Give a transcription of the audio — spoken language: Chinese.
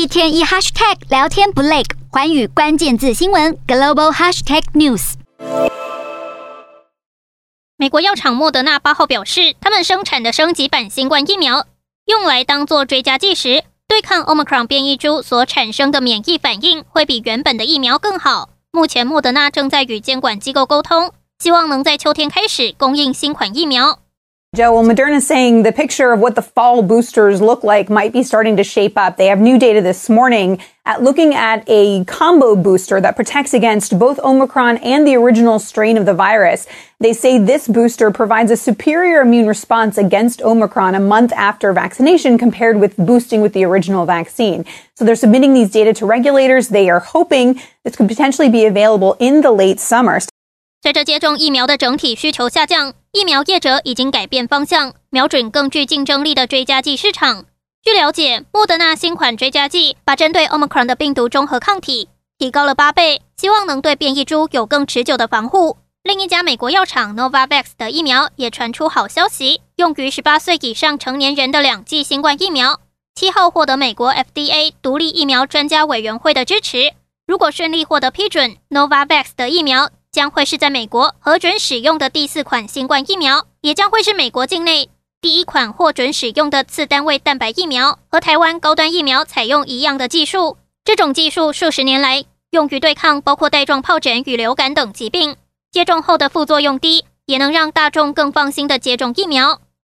一天一 hashtag 聊天不累，寰宇关键字新闻 global hashtag news。美国药厂莫德纳八号表示，他们生产的升级版新冠疫苗用来当做追加剂时，对抗 Omicron 变异株所产生的免疫反应会比原本的疫苗更好。目前莫德纳正在与监管机构沟通，希望能在秋天开始供应新款疫苗。Joe, well, Moderna saying the picture of what the fall boosters look like might be starting to shape up. They have new data this morning at looking at a combo booster that protects against both Omicron and the original strain of the virus. They say this booster provides a superior immune response against Omicron a month after vaccination compared with boosting with the original vaccine. So they're submitting these data to regulators. They are hoping this could potentially be available in the late summer. 随着接种疫苗的整体需求下降，疫苗业者已经改变方向，瞄准更具竞争力的追加剂市场。据了解，莫德纳新款追加剂把针对 Omicron 的病毒中和抗体提高了八倍，希望能对变异株有更持久的防护。另一家美国药厂 Novavax 的疫苗也传出好消息，用于十八岁以上成年人的两剂新冠疫苗，七号获得美国 FDA 独立疫苗专家委员会的支持。如果顺利获得批准，Novavax 的疫苗。将会是在美国核准使用的第四款新冠疫苗，也将会是美国境内第一款获准使用的次单位蛋白疫苗。和台湾高端疫苗采用一样的技术，这种技术数十年来用于对抗包括带状疱疹与流感等疾病，接种后的副作用低，也能让大众更放心的接种疫苗。